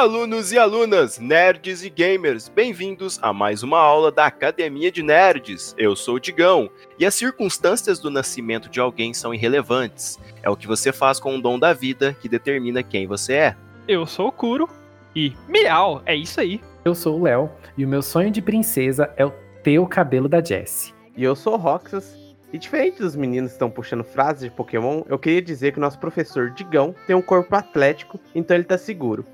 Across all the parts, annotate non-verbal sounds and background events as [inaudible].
Alunos e alunas, nerds e gamers, bem-vindos a mais uma aula da Academia de Nerds. Eu sou o Digão e as circunstâncias do nascimento de alguém são irrelevantes. É o que você faz com o dom da vida que determina quem você é. Eu sou o Kuro e miau, é isso aí. Eu sou o Léo e o meu sonho de princesa é o ter o cabelo da Jessie. E eu sou o Roxas. E diferente dos meninos que estão puxando frases de Pokémon, eu queria dizer que o nosso professor Digão tem um corpo atlético, então ele tá seguro.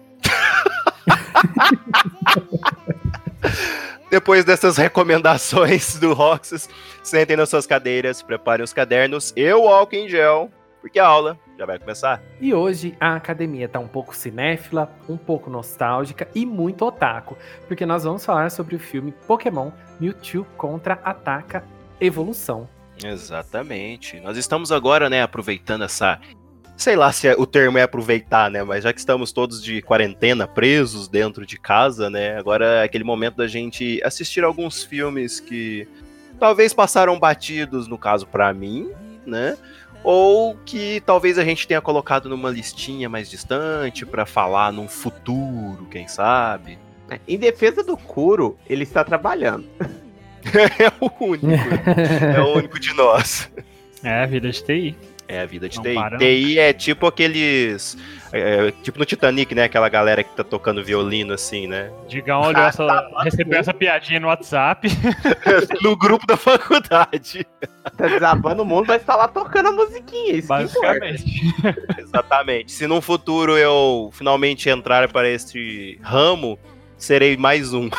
Depois dessas recomendações do Roxas, sentem nas suas cadeiras, preparem os cadernos e o álcool em gel, porque a aula já vai começar. E hoje a academia tá um pouco cinéfila, um pouco nostálgica e muito otaku, porque nós vamos falar sobre o filme Pokémon Mewtwo contra Ataca Evolução. Exatamente. Nós estamos agora, né, aproveitando essa. Sei lá se é- o termo é aproveitar, né? Mas já que estamos todos de quarentena, presos dentro de casa, né? Agora é aquele momento da gente assistir alguns filmes que talvez passaram batidos, no caso, pra mim, né? Ou que talvez a gente tenha colocado numa listinha mais distante pra falar num futuro, quem sabe. É, Em defesa do Kuro, ele está trabalhando. [laughs] é o único. é o único de nós. É a vida de TI. É a vida de Não TI. para. TI é tipo aqueles. é, tipo no Titanic, né? Aquela galera que tá tocando violino assim, né? Digão olhou essa, [laughs] recebeu essa piadinha no WhatsApp. [laughs] no grupo da faculdade. Tá desabando o mundo, vai estar lá tocando a musiquinha. Isso. Basicamente. Exatamente. Se num futuro eu finalmente entrar para este ramo, serei mais um.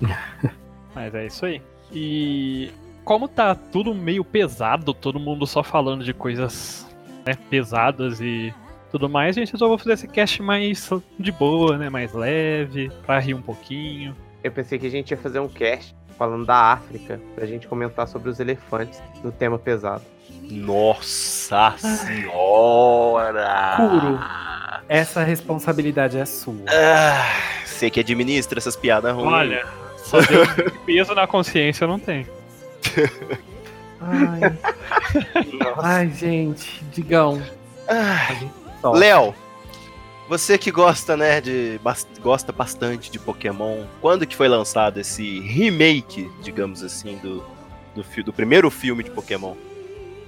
[laughs] Mas é isso aí. E como tá tudo meio pesado, todo mundo só falando de coisas né, pesadas e tudo mais, a gente resolveu fazer esse cast mais de boa, né? Mais leve, pra rir um pouquinho. Eu pensei que a gente ia fazer um cast falando da África, pra gente comentar sobre os elefantes no tema pesado. Nossa senhora! Kuro. Essa responsabilidade é sua. Ah, você que administra essas piadas ruins. Olha, só peso na consciência eu não tenho. Ai, ai gente, Digão. Léo, você que gosta, né, de gosta bastante de Pokémon, quando que foi lançado esse remake, digamos assim, do, do, do primeiro filme de Pokémon?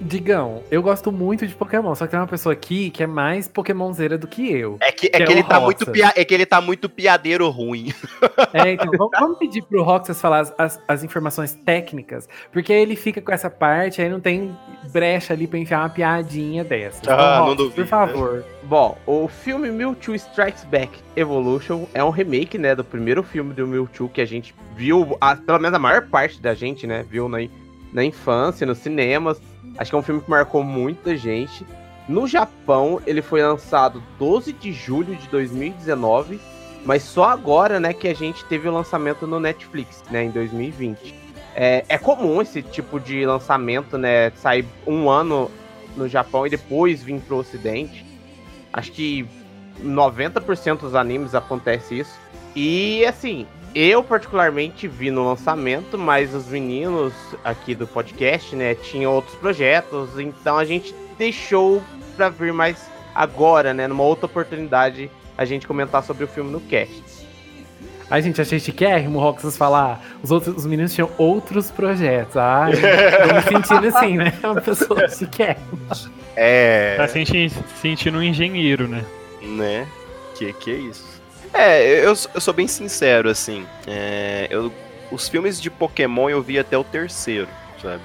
Digão, eu gosto muito de Pokémon, só que tem uma pessoa aqui que é mais Pokémonzeira do que eu. É que, é Que que é ele o tá muito pia- é que ele tá muito piadeiro ruim. [laughs] É, então vamos, vamos pedir pro Roxas falar as, as, as informações técnicas, porque aí ele fica com essa parte, aí não tem brecha ali pra enfiar uma piadinha dessa. Então, Ah, não Roxas, duvido, Por favor. Bom, o filme Mewtwo Strikes Back Evolution é um remake, né, do primeiro filme do Mewtwo que a gente viu, a- pelo menos a maior parte da gente, né, viu na, na infância, nos cinemas. Acho que é um filme que marcou muita gente. No Japão, ele foi lançado 12 de julho de 2019, mas só agora, né, que a gente teve o lançamento no Netflix, né, em 2020. É, é comum esse tipo de lançamento, né, sair um ano no Japão e depois vir pro Ocidente. Acho que 90% dos animes acontece isso. E assim, eu particularmente vi no lançamento, mas os meninos aqui do podcast, né, tinham outros projetos, então a gente deixou pra vir mais agora, né, numa outra oportunidade a gente comentar sobre o filme no cast. Ai, gente, achei chiquérrimo o Roxas falar. Os outros os meninos tinham outros projetos. Ai, tô me sentindo assim, né? Uma pessoa [laughs] chiquérrima. É. Tá senti- sentindo um engenheiro, né? Né? Que que é isso? É, eu, eu sou bem sincero, assim. é, eu, os filmes de Pokémon eu vi até o terceiro, sabe?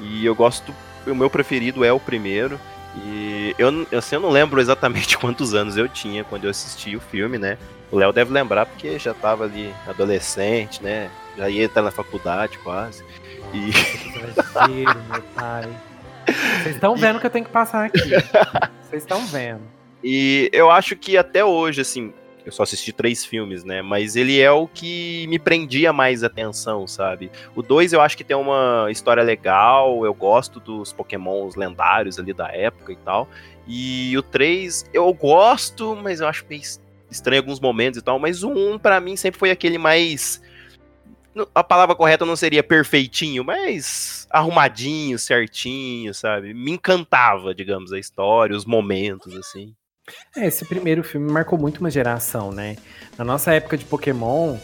E eu gosto. O meu preferido é o primeiro. E eu, assim, eu não lembro exatamente [laughs] quantos anos eu tinha quando eu assisti o filme, né? O Léo deve lembrar porque já tava ali adolescente, né? Já ia estar na faculdade quase. E Exagero, meu pai. Vocês estão vendo o que eu tenho que passar aqui. Vocês estão vendo. E eu acho que até hoje, assim, eu só assisti três filmes, né? Mas ele é o que me prendia mais atenção, sabe? O 2 eu acho que tem uma história legal, eu gosto dos pokémons lendários ali da época e tal. E o 3 eu gosto, mas eu acho meio es- estranho alguns momentos e tal. Mas o 1 pra mim sempre foi aquele mais. A palavra correta não seria perfeitinho, mas arrumadinho, certinho, sabe? Me encantava, digamos, a história, os momentos, assim. É, esse primeiro filme marcou muito uma geração, né? Na nossa época de Pokémon,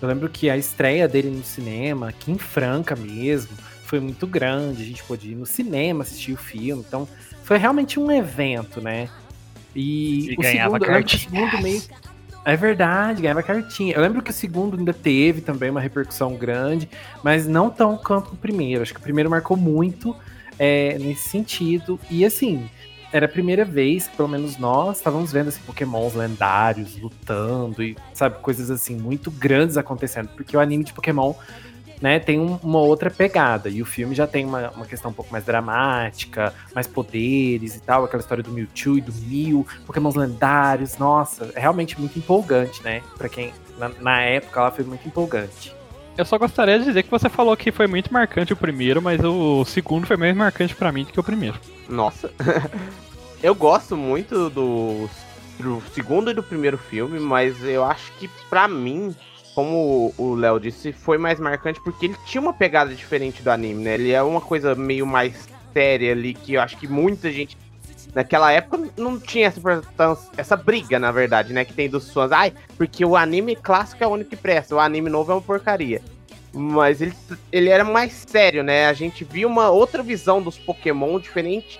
eu lembro que a estreia dele no cinema, aqui em Franca mesmo, foi muito grande. A gente pôde ir no cinema assistir o filme. Então, foi realmente um evento, né? E, E o ganhava segundo, que o segundo meio. É verdade, ganhava cartinha. Eu lembro que o segundo ainda teve também uma repercussão grande, mas não tão quanto o primeiro. Acho que o primeiro marcou muito é, nesse sentido. E assim, era a primeira vez pelo menos nós, estávamos vendo assim, pokémons lendários lutando e, sabe, coisas assim, muito grandes acontecendo. Porque o anime de Pokémon, né, tem um- uma outra pegada. E o filme já tem uma, uma questão um pouco mais dramática, mais poderes e tal. Aquela história do Mewtwo e do Mew, pokémons lendários. Nossa, é realmente muito empolgante, né? Pra quem, na, na época, lá foi muito empolgante. Eu só gostaria de dizer que você falou que foi muito marcante o primeiro, mas o segundo foi mais marcante pra mim do que o primeiro. Nossa. [laughs] eu gosto muito do, do segundo e do primeiro filme, mas eu acho que pra mim, como o Léo disse, foi mais marcante porque ele tinha uma pegada diferente do anime, né? Ele é uma coisa meio mais séria ali que eu acho que muita gente naquela época não tinha essa importância, essa briga, na verdade, né, que tem dos fãs. Ai, porque o anime clássico é o único que presta, o anime novo é uma porcaria. Mas ele, ele era mais sério, né? A gente viu uma outra visão dos Pokémon diferente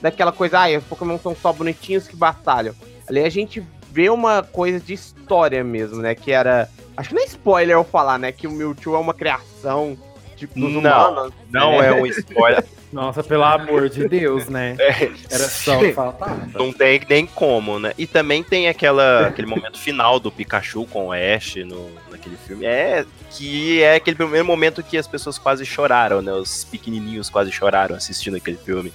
daquela coisa, ai, os Pokémon são só bonitinhos que batalham. Ali a gente vê uma coisa de história mesmo, né? Que era. Acho que não é spoiler eu falar, né? Que o Mewtwo é uma criação tipo, dos Não, humanos. Não é um spoiler. [laughs] Nossa, pelo amor de Deus, né? Era só que faltava. Não tem nem como, né? E também tem aquela, aquele momento final do Pikachu com o Ash no, naquele filme. É que é aquele primeiro momento que as pessoas quase choraram, né? Os pequenininhos quase choraram assistindo aquele filme.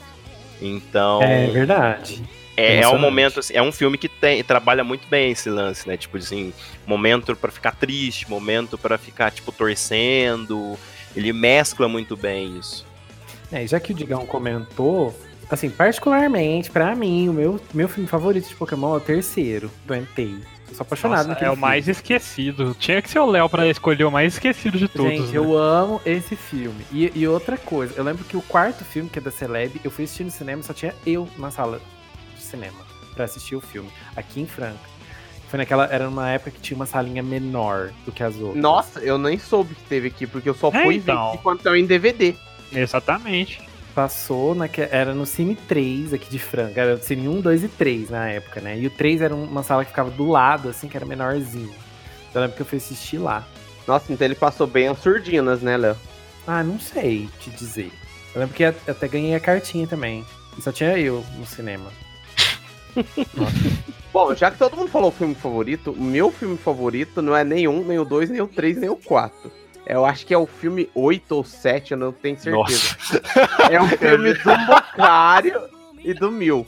Então, É verdade. é, é um momento, assim, é um filme que tem, trabalha muito bem esse lance, né? Tipo assim, momento pra ficar triste, momento pra ficar, tipo, torcendo. Ele mescla muito bem isso. É, e já que o Digão comentou, assim, particularmente, pra mim, o meu, meu filme favorito de Pokémon é o terceiro, do Entei. Eu sou apaixonado Nossa, é o filme. mais esquecido. Tinha que ser o Léo pra escolher o mais esquecido de todos. Gente, né? eu amo esse filme. E, e outra coisa, eu lembro que o quarto filme, que é da Celeb, eu fui assistir no cinema, só tinha eu na sala de cinema pra assistir o filme, aqui em Franca. Foi naquela, era numa época que tinha uma salinha menor do que as outras. Nossa, eu nem soube que teve aqui, porque eu só É, fui então. ver enquanto estão em DVD. Exatamente. Passou, naque, era no Cine 3 aqui de Franca. Era o Cine 1, 2 e 3 na época, né? E o 3 era uma sala que ficava do lado, assim, que era menorzinho. Eu lembro que eu fui assistir lá. Nossa, então ele passou bem as surdinas, né, Léo? Ah, não sei te dizer. Eu lembro que até ganhei a cartinha também. E só tinha eu no cinema. [laughs] Bom, já que todo mundo falou o filme favorito, o meu filme favorito não é nem um, nem o dois, nem o três, nem o quatro. Eu acho que é o filme 8 ou 7, eu não tenho certeza. Nossa. É um filme do Bocário e do Mil.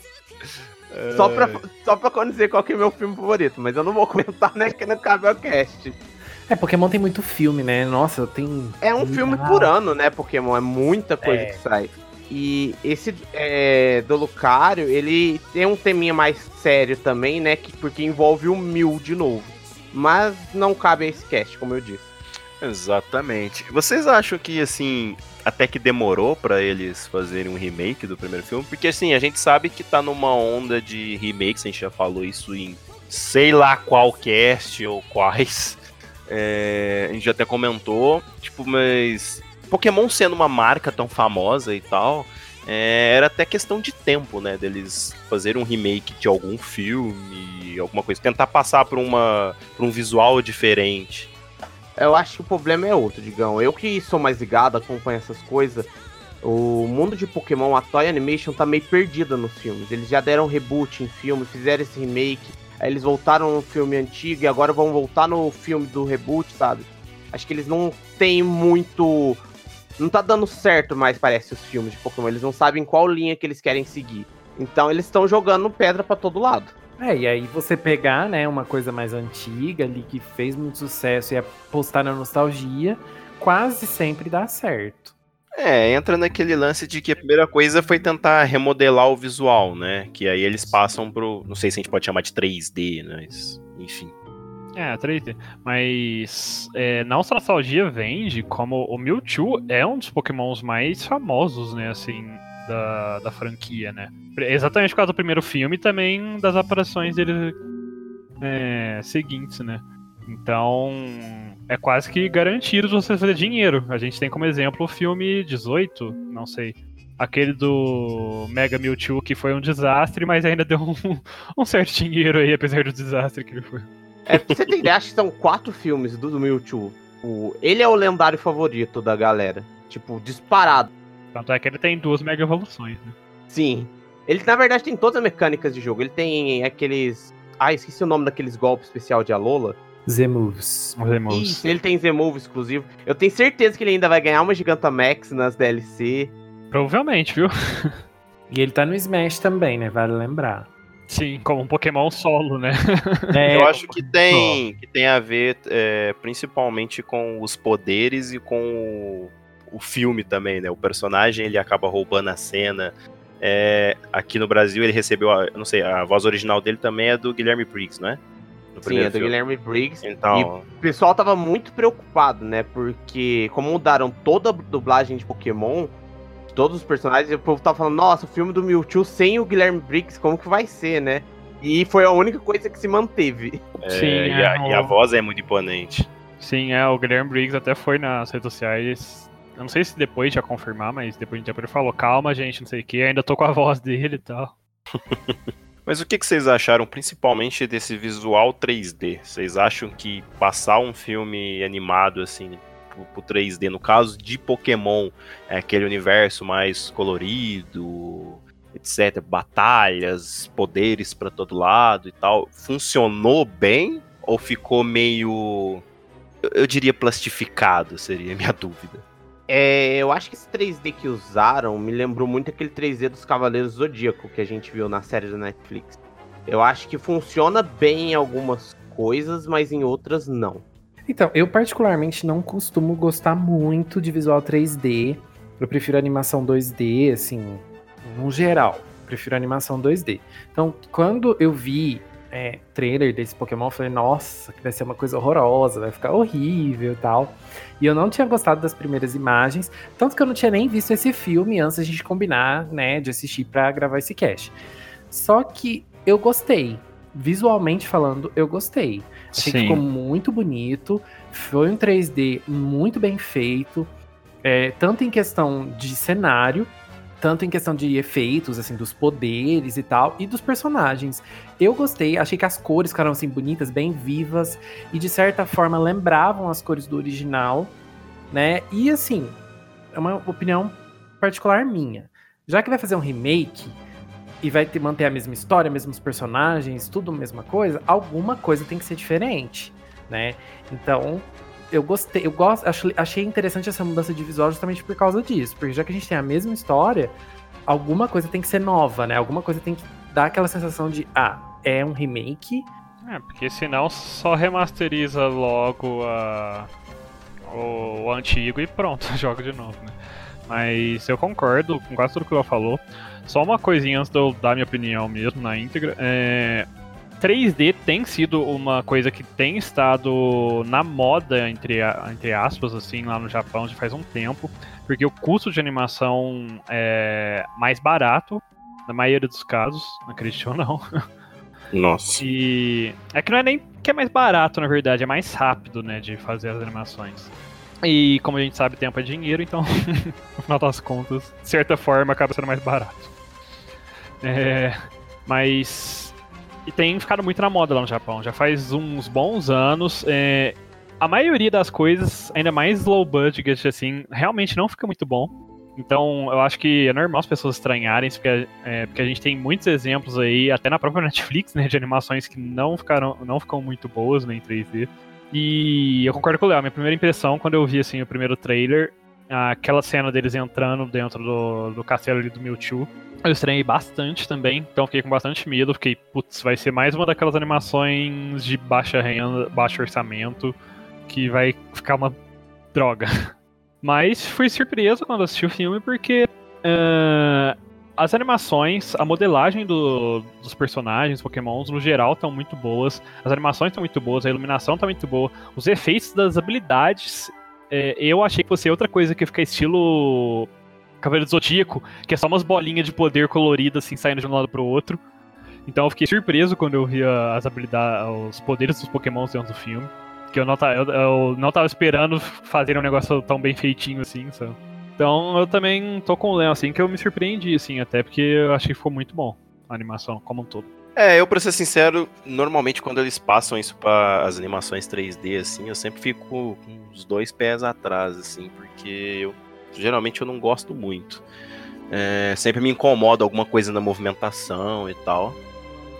Só pra, só pra dizer qual que é o meu filme favorito, mas eu não vou comentar, né, que não cabe ao cast. É, Pokémon tem muito filme, né? Nossa, tem. É um filme por ano, né, Pokémon? É muita coisa É. que sai. E esse é, do Lucario, ele tem um teminha mais sério também, né? Que, porque envolve o Mil de novo. Mas não cabe a esse cast, como eu disse. Exatamente. Vocês acham que, assim, até que demorou pra eles fazerem um remake do primeiro filme? Porque, assim, a gente sabe que tá numa onda de remakes, a gente já falou isso em sei lá qual cast ou quais. É, a gente já até comentou, tipo, mas Pokémon sendo uma marca tão famosa e tal, é, era até questão de tempo, né, deles fazerem um remake de algum filme, alguma coisa, tentar passar por, uma, por um visual diferente. Eu acho que o problema é outro, Digão. Eu que sou mais ligado, acompanho essas coisas. O mundo de Pokémon, a Toy Animation tá meio perdida nos filmes. Eles já deram reboot em filme, fizeram esse remake. Aí eles voltaram no filme antigo e agora vão voltar no filme do reboot, sabe? Acho que eles não têm muito. Não tá dando certo mais, parece, os filmes de Pokémon. Eles não sabem qual linha que eles querem seguir. Então eles estão jogando pedra pra todo lado. É, e aí você pegar, né, uma coisa mais antiga ali que fez muito sucesso e apostar na nostalgia, quase sempre dá certo. É, entra naquele lance de que a primeira coisa foi tentar remodelar o visual, né? Que aí eles passam pro. Não sei se a gente pode chamar de 3D, né? mas, enfim. É, 3D. Mas é, na nostalgia vende como o Mewtwo é um dos pokémons mais famosos, né? Assim, da, da franquia, né? Exatamente por causa do primeiro filme e também das aparições dele é, seguintes, né? Então, é quase que garantido você fazer dinheiro. A gente tem como exemplo o filme 18, não sei. Aquele do Mega Mewtwo que foi um desastre, mas ainda deu um, [laughs] um certo dinheiro aí, apesar do desastre que ele foi. É, você ter ideia, acho que são quatro filmes do, do Mewtwo. O, ele é o lendário favorito da galera. Tipo, disparado. Tanto é que ele tem duas Mega Evoluções, né? Sim. Ele, na verdade, tem todas as mecânicas de jogo. Ele tem aqueles. Ah, esqueci o nome daqueles golpes especial de Alola. Z-Moves. Isso, ele tem Z-Move exclusivo. Eu tenho certeza que ele ainda vai ganhar uma Gigantamax nas DLC. Provavelmente, viu? E ele tá no Smash também, né? Vale lembrar. Sim, como um Pokémon solo, né? [laughs] É, Eu acho que tem, que tem a ver é, principalmente com os poderes e com o, o filme também, né? O personagem ele acaba roubando a cena. É, aqui no Brasil ele recebeu, a, não sei, a voz original dele também é do Guilherme Briggs, não é? No Sim, é do filme. Guilherme Briggs. Então, O pessoal tava muito preocupado, né? Porque, como mudaram toda a dublagem de Pokémon, todos os personagens, o povo tava falando, nossa, o filme do Mewtwo sem o Guilherme Briggs, como que vai ser, né? E foi a única coisa que se manteve. é, Sim, e, é, a, e a o- voz é muito imponente. Sim, é, o Guilherme Briggs até foi nas redes sociais. Eu não sei se depois já confirmar, mas depois de um tempo ele falou, calma, gente, não sei o que, ainda tô com a [laughs] voz dele e tal. [laughs] Mas o que, que vocês acharam principalmente desse visual 3D? Vocês acham que passar um filme animado assim pro, pro 3D, no caso de Pokémon, é aquele universo mais colorido, etc, batalhas, poderes pra todo lado e tal, funcionou bem ou ficou meio eu diria plastificado, seria a minha [laughs] dúvida. É, eu acho que esse 3D que usaram me lembrou muito aquele 3D dos Cavaleiros Zodíaco que a gente viu na série da Netflix. Eu acho que funciona bem em algumas coisas, mas em outras não. Então, eu particularmente não costumo gostar muito de visual 3D. Eu prefiro animação 2D, assim, no geral. Prefiro animação 2D. Então, quando eu vi é, trailer desse Pokémon, eu falei, nossa, que vai ser uma coisa horrorosa, vai ficar horrível e tal. E eu não tinha gostado das primeiras imagens, tanto que eu não tinha nem visto esse filme antes da gente combinar, né, de assistir pra gravar esse cast. Só que eu gostei. Visualmente falando, eu gostei. Achei que ficou muito bonito. Foi um 3D muito bem feito. é, tanto em questão de cenário, tanto em questão de efeitos, assim, dos poderes e tal, e dos personagens. Eu gostei, achei que as cores ficaram assim bonitas, bem vivas, e de certa forma lembravam as cores do original, né? E assim, é uma opinião particular minha. Já que vai fazer um remake e vai ter, manter a mesma história, mesmos personagens, tudo a mesma coisa, alguma coisa tem que ser diferente, né? Então, eu gostei, eu gosto, achei interessante essa mudança de visual justamente por causa disso, porque já que a gente tem a mesma história, alguma coisa tem que ser nova, né? Alguma coisa tem que dar aquela sensação de, ah, é um remake, É, porque senão só remasteriza logo a, o, o antigo e pronto, [laughs] joga de novo, né? Mas eu concordo com quase tudo que ela falou. Só uma coisinha antes de eu dar minha opinião mesmo na íntegra. É, 3D tem sido uma coisa que tem estado na moda, entre, entre aspas, assim, lá no Japão já faz um tempo. Porque o custo de animação é mais barato, na maioria dos casos, [laughs] acredite ou não. Nossa. E é que não é nem que é mais barato, na verdade, é mais rápido, né, de fazer as animações. E como a gente sabe, tempo é dinheiro, então, [laughs] no final das contas, de certa forma, acaba sendo mais barato. É, mas. E tem ficado muito na moda lá no Japão. Já faz uns bons anos. é, a maioria das coisas, ainda mais low budget, assim, realmente não fica muito bom. Então, eu acho que é normal as pessoas estranharem, porque, é, porque a gente tem muitos exemplos aí, até na própria [laughs] Netflix, né, de animações que não ficaram, não ficam muito boas né, em 3D. E eu concordo com o Léo, minha primeira impressão, quando eu vi assim, o primeiro trailer, aquela cena deles entrando dentro do, do castelo ali do Mewtwo, eu estranhei bastante também, então fiquei com bastante medo, fiquei, putz, vai ser mais uma daquelas animações de baixa renda, baixo orçamento, que vai ficar uma droga. [laughs] Mas fui surpreso quando assisti o filme, porque ah, as animações, a modelagem do- dos personagens, pokémons, no geral, estão muito boas. As animações estão muito boas, a iluminação está muito boa. Os efeitos das habilidades, é, eu achei que fosse outra coisa que fica estilo Cavaleiro do Zodíaco, que é só umas bolinhas de poder coloridas, assim, saindo de um lado pro outro. Então eu fiquei surpreso quando eu vi as habilidades, os poderes dos Pokémon dentro do filme. Que eu não, eu, eu não tava esperando fazer um negócio tão bem feitinho assim, sabe? Então eu também tô com o Leon, assim, que eu me surpreendi, assim, até porque eu achei que ficou muito bom a animação como um todo. É, eu, pra ser sincero, normalmente quando eles passam isso para as animações 3D, assim, eu sempre fico com os dois pés atrás, assim, porque eu geralmente eu não gosto muito. É, sempre me incomoda alguma coisa na movimentação e tal.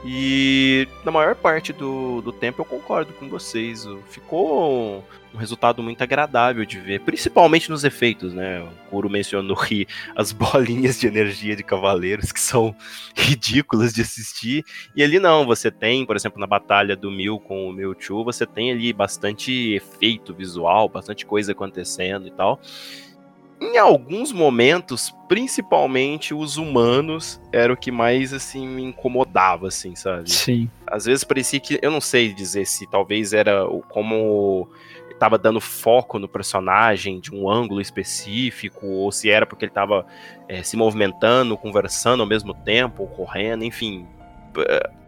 E na maior parte do, do tempo eu concordo com vocês. Ficou um resultado muito agradável de ver, principalmente nos efeitos, né? O Kuro mencionou que as [laughs] bolinhas de energia de cavaleiros que são [laughs] ridículas de assistir. E ali não, você tem, por exemplo, na batalha do Mil com o Mewtwo, você tem ali bastante efeito visual, bastante coisa acontecendo e tal em alguns momentos, principalmente os humanos, era o que mais assim me incomodava, assim, sabe? Sim. Às vezes parecia que eu não sei dizer se talvez era como estava dando foco no personagem de um ângulo específico, ou se era porque ele estava é, se movimentando, conversando ao mesmo tempo, correndo, enfim.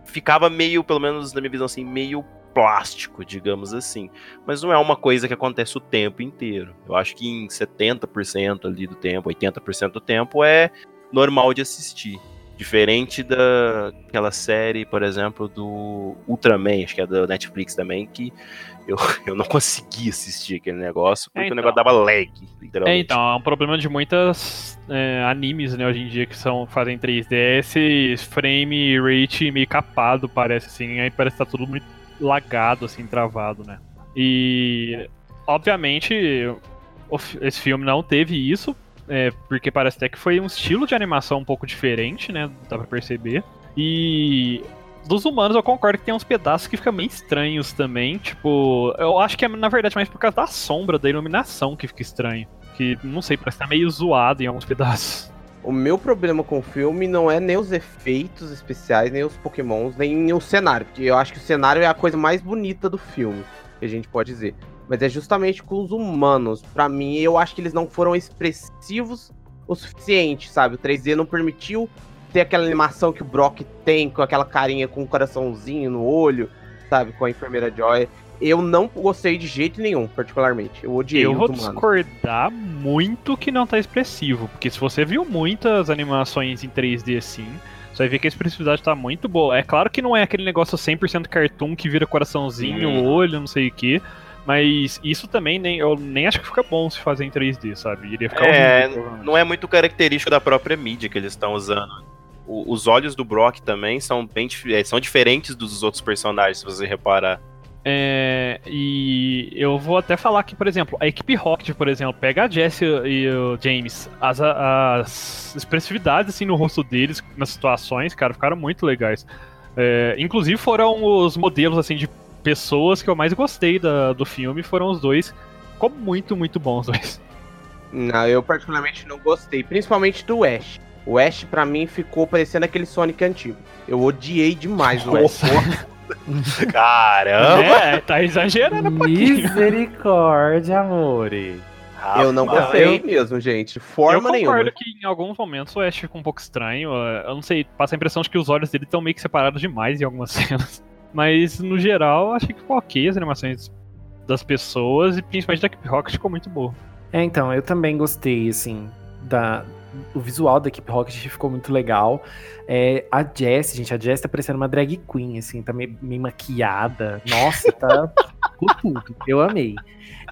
Ficava meio, pelo menos na minha visão, assim, meio plástico, digamos assim. Mas não é uma coisa que acontece o tempo inteiro. Eu acho que em 70% ali do tempo, 80% do tempo é normal de assistir. Diferente daquela série, por exemplo, do Ultraman, acho que é da Netflix também, que eu, [laughs] eu não consegui assistir aquele negócio, porque é, então. o negócio dava lag, literalmente. É, então, é um problema de muitas é, animes, né, hoje em dia, que são, fazem 3D, esse frame rate meio capado, parece assim, aí parece que tá tudo muito lagado, assim, travado, né? E, obviamente, esse filme não teve isso, é, porque parece até que foi um estilo de animação um pouco diferente, né? Dá pra perceber. E dos humanos eu concordo que tem uns pedaços que ficam meio estranhos também. Tipo, eu acho que é na verdade mais por causa da sombra, da iluminação que fica estranho. Que, não sei, parece que tá meio zoado em alguns pedaços. O meu problema com o filme não é nem os efeitos especiais, nem os pokémons, nem o cenário. Porque eu acho que o cenário é a coisa mais bonita do filme, que a gente pode dizer. Mas é justamente com os humanos. Para mim, eu acho que eles não foram expressivos o suficiente, sabe? O 3D não permitiu ter aquela animação que o Brock tem, com aquela carinha com um coraçãozinho no olho, sabe? Com a enfermeira Joy eu não gostei de jeito nenhum, particularmente. Eu odiei Eu vou discordar muito que não tá expressivo, porque se você viu muitas animações em 3D assim, você vai ver que a expressividade tá muito boa. É claro que não é aquele negócio 100% cartoon que vira coraçãozinho, hum. olho, não sei o que. Mas isso também nem, eu nem acho que fica bom se fazer em 3D, sabe? Iria ficar é, horrível, não é muito característico da própria mídia que eles estão usando. O, os olhos do Brock também são bem é, são diferentes dos outros personagens, se você reparar. É, e eu vou até falar que, por exemplo, a equipe Rocket, por exemplo, pega a Jesse e o James, as, as expressividades assim, no rosto deles, nas situações, cara, ficaram muito legais. É, inclusive foram os modelos assim de pessoas que eu mais gostei da, do filme, foram os dois. Ficou muito, muito bons os dois. Não, eu particularmente não gostei, principalmente do Ash. O Ash, para mim, ficou parecendo aquele Sonic antigo. Eu odiei demais o [laughs] Ash. Caramba! É, tá exagerando um pouquinho. Misericórdia, amore. Eu não gostei eu, mesmo, gente. Forma eu nenhuma. Eu concordo que em alguns momentos o Ash fica um pouco estranho. Eu não sei, passa a impressão de que os olhos dele estão meio que separados demais em algumas [laughs] cenas. Mas, no geral, achei que ficou ok as animações das pessoas e principalmente da Keep Rocket ficou muito boa. É, então, eu também gostei, assim, da, o visual da Keep Rocket ficou muito legal. É, a Jess, gente, a Jess tá parecendo uma drag queen, assim, tá meio, meio maquiada. Nossa, tá [laughs] tudo. Eu amei.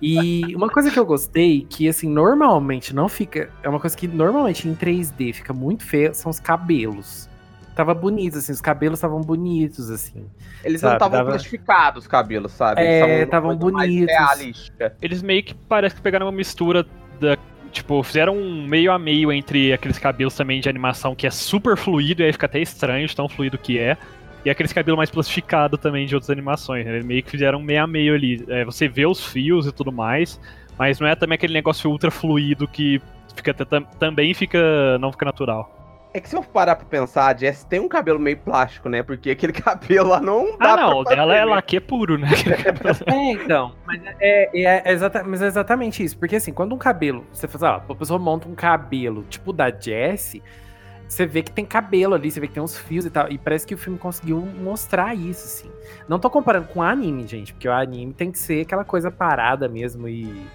E uma coisa que eu gostei, que assim, normalmente não fica. É uma coisa que normalmente em 3D fica muito feia, são os cabelos. Tava bonito, assim, os cabelos estavam bonitos, assim. Eles sabe? não estavam Dava... plastificados, os cabelos, sabe? É, estavam bonitos. Eles meio que parece que pegaram uma mistura da Tipo, fizeram um meio a meio entre aqueles cabelos também de animação que é super fluido, e aí fica até estranho de tão fluido que é. E aqueles cabelos mais plastificado também de outras animações. Né? Meio que fizeram um meio a meio ali. É, você vê os fios e tudo mais, mas não é também aquele negócio ultra fluido que fica também fica. não fica natural. É que se eu parar pra pensar, a Jess tem um cabelo meio plástico, né? Porque aquele [laughs] cabelo lá não dá Ah, não, o pra dela é né? laque puro, né? [laughs] É, então. Mas é, é, é exata- mas é exatamente isso. Porque assim, quando um cabelo. Você faz, ó, a pessoa monta um cabelo tipo da Jessie, você vê que tem cabelo ali, você vê que tem uns fios e tal. E parece que o filme conseguiu mostrar isso, assim. Não tô comparando com o anime, gente, porque o anime tem que ser aquela coisa parada mesmo e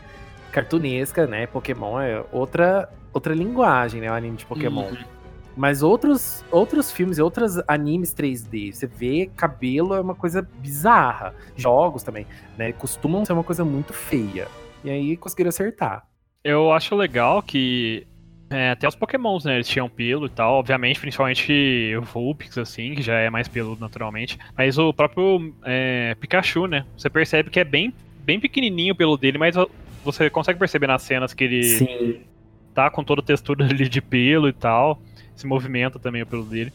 cartunesca, né? Pokémon é outra, outra linguagem, né? O anime de Pokémon. Mas outros, outros filmes e outros animes 3D, você vê cabelo é uma coisa bizarra. Jogos também, né? Costumam ser uma coisa muito feia. E aí conseguiram acertar. Eu acho legal que é, até os pokémons, né, eles tinham pelo e tal, obviamente, principalmente o Vulpix, assim, que já é mais peludo naturalmente, mas o próprio é, Pikachu, né, você percebe que é bem, bem pequenininho o pelo dele, mas você consegue perceber nas cenas que ele Sim. tá com toda a textura [laughs] ali de pelo e tal, se movimenta também o pelo dele.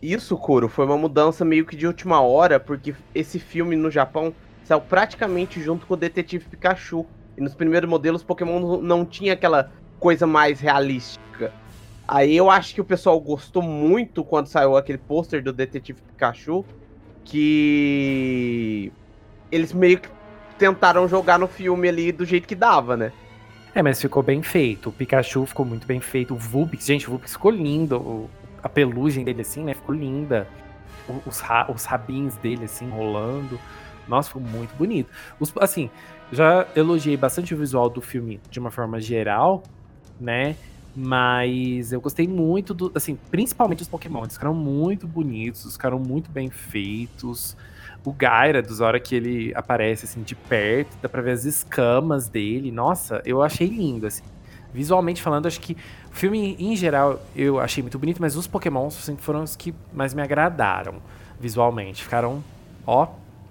Isso, Kuro, foi uma mudança meio que de última hora, porque esse filme no Japão saiu praticamente junto com o Detetive Pikachu. E nos primeiros modelos, Pokémon não- tinha aquela coisa mais realística. Aí eu acho que o pessoal gostou muito quando saiu aquele pôster do Detetive Pikachu, que eles meio que tentaram jogar no filme ali do jeito que dava, né? É, mas ficou bem feito. O Pikachu ficou muito bem feito. O Vulpix, gente, o Vulpix ficou lindo. A pelugem dele, assim, né? Ficou linda. Os, ra- os rabinhos dele, assim, rolando. Nossa, ficou muito bonito. Os- assim, já elogiei bastante o visual do filme de uma forma geral, né? Mas eu gostei muito do. Assim, principalmente os Pokémon. Eles ficaram muito bonitos, ficaram muito bem feitos. O Gyarados, a hora que ele aparece assim de perto, dá pra ver as escamas dele. Nossa, eu achei lindo, assim. Visualmente falando, acho que o filme em geral eu achei muito bonito, mas os Pokémons assim, foram os que mais me agradaram visualmente. Ficaram, ó,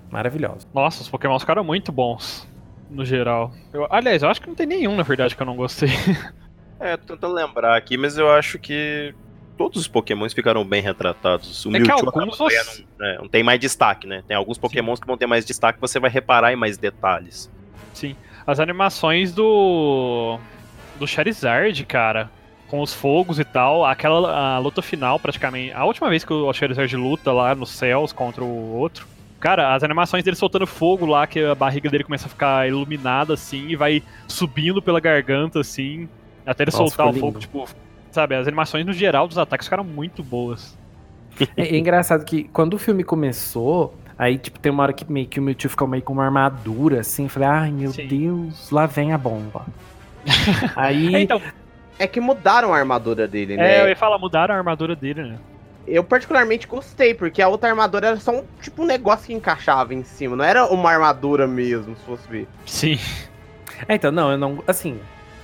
maravilhosos. Nossa, os pokémons ficaram muito bons, no geral. Eu- aliás, eu acho que não tem nenhum, na verdade, que eu não gostei. [laughs] É, tô tentando lembrar aqui, mas eu acho que todos os pokémons ficaram bem retratados. O É que Mewtwo alguns ganhando, né, não tem mais destaque, né? Tem alguns pokémons que vão ter mais destaque, você vai reparar em mais detalhes. Sim. As animações do. do Charizard, cara. Com os fogos e tal. Aquela a luta final, praticamente. A última vez que o Charizard luta lá nos céus contra o outro. Cara, as animações dele soltando fogo lá, que a barriga dele começa a ficar iluminada assim e vai subindo pela garganta assim. Até ele Nossa, soltar o fogo, tipo. Sabe, as animações no geral dos ataques ficaram muito boas. É, é engraçado que quando o filme começou, aí, tipo, tem uma hora que meio que o Mewtwo fica meio com uma armadura, assim. Falei, ai, meu Sim. Deus, lá vem a bomba. [laughs] aí. É, então, É que mudaram a armadura dele, é, né? eu ia falar, mudaram a armadura dele, né? Eu particularmente gostei, porque a outra armadura era só um tipo um negócio que encaixava em cima, não era uma armadura mesmo, se fosse ver. Sim. É, então, não, eu não. Assim,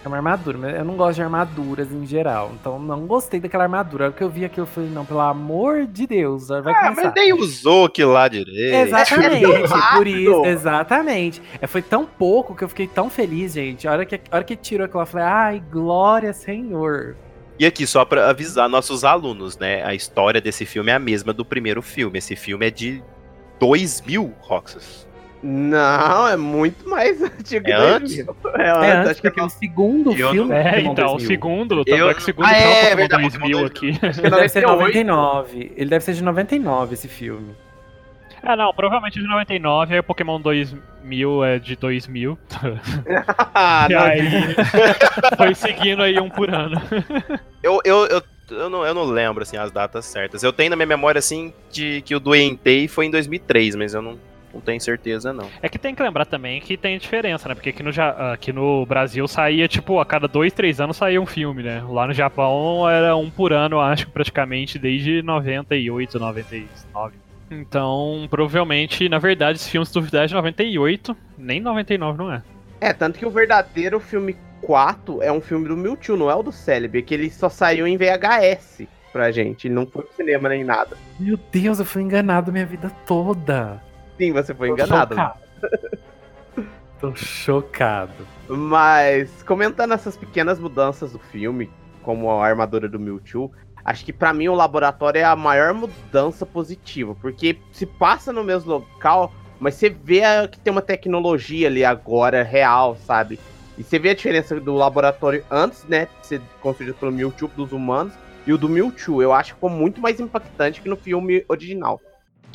é uma armadura, mas eu não gosto de armaduras em geral. Então, não gostei daquela armadura. A hora que eu vi aquilo, eu falei, não, pelo amor de Deus, vai Ah, começar. mas nem usou aquilo lá direito. Exatamente, [laughs] por isso, exatamente. É, foi tão pouco que eu fiquei tão feliz, gente. A hora que, a hora que tirou aquilo, eu falei, ai, glória, Senhor. E aqui, só pra avisar nossos alunos, né? A história desse filme é a mesma do primeiro filme. Esse filme é de 2000, Roxas. Não, é muito mais [laughs] antigo. É que antes? 2000. É É antes, acho que porque o segundo Eu filme. É, então, o 2000. segundo, tanto Eu- é que o segundo Ah, é, é, o Pokémon verdade, 2000 Pokémon aqui. Ele deve ser 98. 99. Ele deve ser de 99, esse filme. Ah, não, provavelmente de 99, aí o Pokémon 2000 é de 2000. [laughs] [laughs] Ah, e não, aí foi seguindo aí um por ano. Eu, eu, eu, eu, não, eu não lembro, assim, as datas certas. Eu tenho na minha memória, assim, de que o do Entei foi em 2003, mas eu não, não tenho certeza, não. É que tem que lembrar também que tem diferença, né? Porque aqui no, aqui no Brasil saía, tipo, a cada dois, três anos saía um filme, né? Lá no Japão era um por ano, acho, praticamente, desde 98, 99. Então, provavelmente, na verdade, esse filme, se duvidar, é de 98, nem 99 não é. É, tanto que o verdadeiro filme 4 é um filme do Mewtwo, não é o do Celebi, que ele só saiu em VHS pra gente, ele não foi pro cinema nem nada. Meu Deus, eu fui enganado minha vida toda. Sim, você foi Tô enganado. chocado. [laughs] Tô chocado. Mas, comentando essas pequenas mudanças do filme, como a armadura do Mewtwo, acho que pra mim o laboratório é a maior mudança positiva, porque se passa no mesmo local, mas você vê que tem uma tecnologia ali agora real, sabe? E você vê a diferença do laboratório antes, né, ser construído pelo Mewtwo dos humanos, E o do Mewtwo, eu acho que ficou muito mais impactante que no filme original.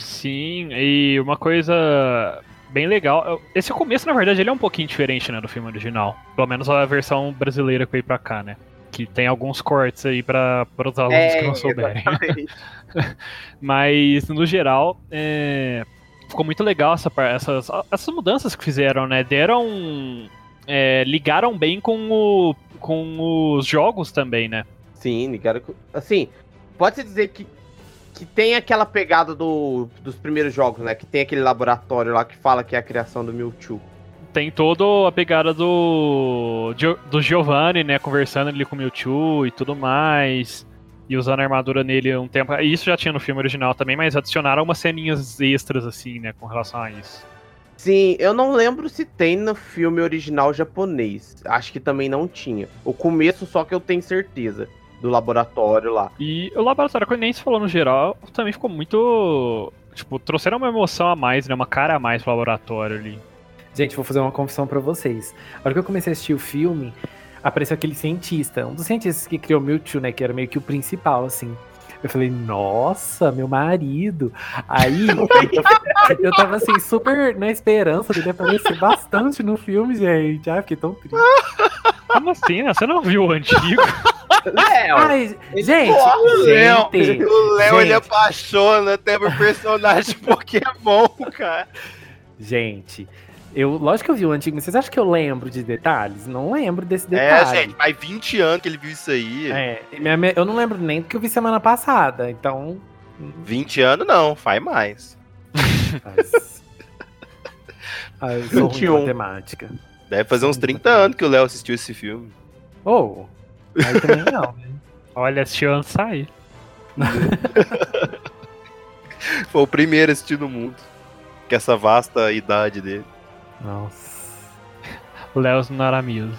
Sim, e uma coisa bem legal. Esse começo, na verdade, ele é um pouquinho diferente, né, do filme original. Pelo menos a versão brasileira que veio pra cá, né? Que tem alguns cortes aí para os alunos É, que não souberem. exatamente. [laughs] Mas, no geral, é, ficou muito legal essa, essas, essas mudanças que fizeram, né? Deram. é, ligaram bem com, o, com os jogos também, né? Sim, ligado. com- Assim, pode-se dizer que, que tem aquela pegada do, dos primeiros jogos, né? Que tem aquele laboratório lá que fala que é a criação do Mewtwo. Tem toda a pegada do, do Giovanni, né? Conversando ali com o Mewtwo e tudo mais. E usando a armadura nele um tempo. Isso já tinha no filme original também, mas adicionaram umas ceninhas extras, assim, né? Com relação a isso. Sim, eu não lembro se tem no filme original japonês. Acho que também não tinha. O começo só que eu tenho certeza. Do laboratório lá. E o laboratório, como nem se falou no geral, também ficou muito. Tipo, trouxeram uma emoção a mais, né? Uma cara a mais pro laboratório ali. Gente, vou fazer uma confissão pra vocês. A hora que eu comecei a assistir o filme, apareceu aquele cientista, um dos cientistas que criou o Mewtwo, né? Que era meio que o principal, assim. Eu falei, nossa, meu marido. Aí [laughs] eu, eu tava assim, super na esperança dele aparecer bastante no filme, gente. Ai, fiquei tão triste. Como assim, né? Você não viu o antigo? Léo! Ai, gente, O Léo, gente, o Léo ele gente. apaixona até por personagem [laughs] Pokémon, cara. gente. Eu, lógico que eu vi o antigo, mas vocês acham que eu lembro de detalhes? Não lembro desse É, detalhe. gente, faz 20 anos que ele viu isso aí. É, minha eu não lembro nem do que eu vi semana passada, então. 20 anos não, faz mais. Mas... Ah, eu sou ruim de 21. matemática. Deve fazer uns 30 anos que o Léo assistiu esse filme. Oh, aí também [laughs] não. né? Olha, assistiu antes de sair. Foi o primeiro a assistir no mundo. Com essa vasta idade dele. Nossa. O Léo não era mesmo.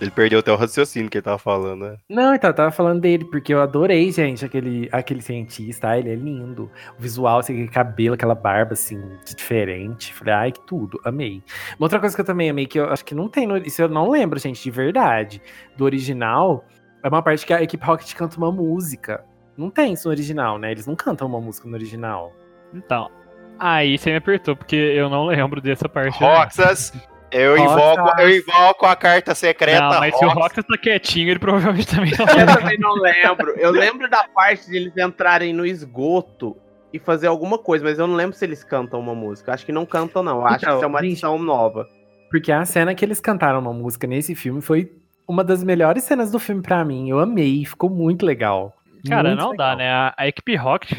Ele perdeu até o raciocínio que ele tava falando, né? Não, então, eu tava falando dele, porque eu adorei, gente, aquele, aquele cientista. Ah, ele é lindo. O visual, assim, aquele cabelo, aquela barba, assim, diferente. Falei, ai, que tudo. Amei. Uma outra coisa que eu também amei, que eu acho que não tem no. Isso eu não lembro, gente, de verdade. Do original, é uma parte que a equipe Rocket canta uma música. Não tem isso no original, né? Eles não cantam uma música no original. Então, aí você me apertou, porque eu não lembro dessa parte. Roxas, eu Roxas. invoco, eu invoco a carta secreta. Não, mas se o Roxas. Roxas tá quietinho, ele provavelmente também não Eu lembra. também não lembro. Eu lembro da parte de eles entrarem no esgoto e fazer alguma coisa, mas eu não lembro se eles cantam uma música. Acho que não cantam, não. Acho Então, que isso é uma edição nova. Porque a cena que eles cantaram uma música nesse filme foi uma das melhores cenas do filme pra mim. Eu amei, ficou muito legal. Cara, Muito não dá, legal. né? A, a equipe Rocket,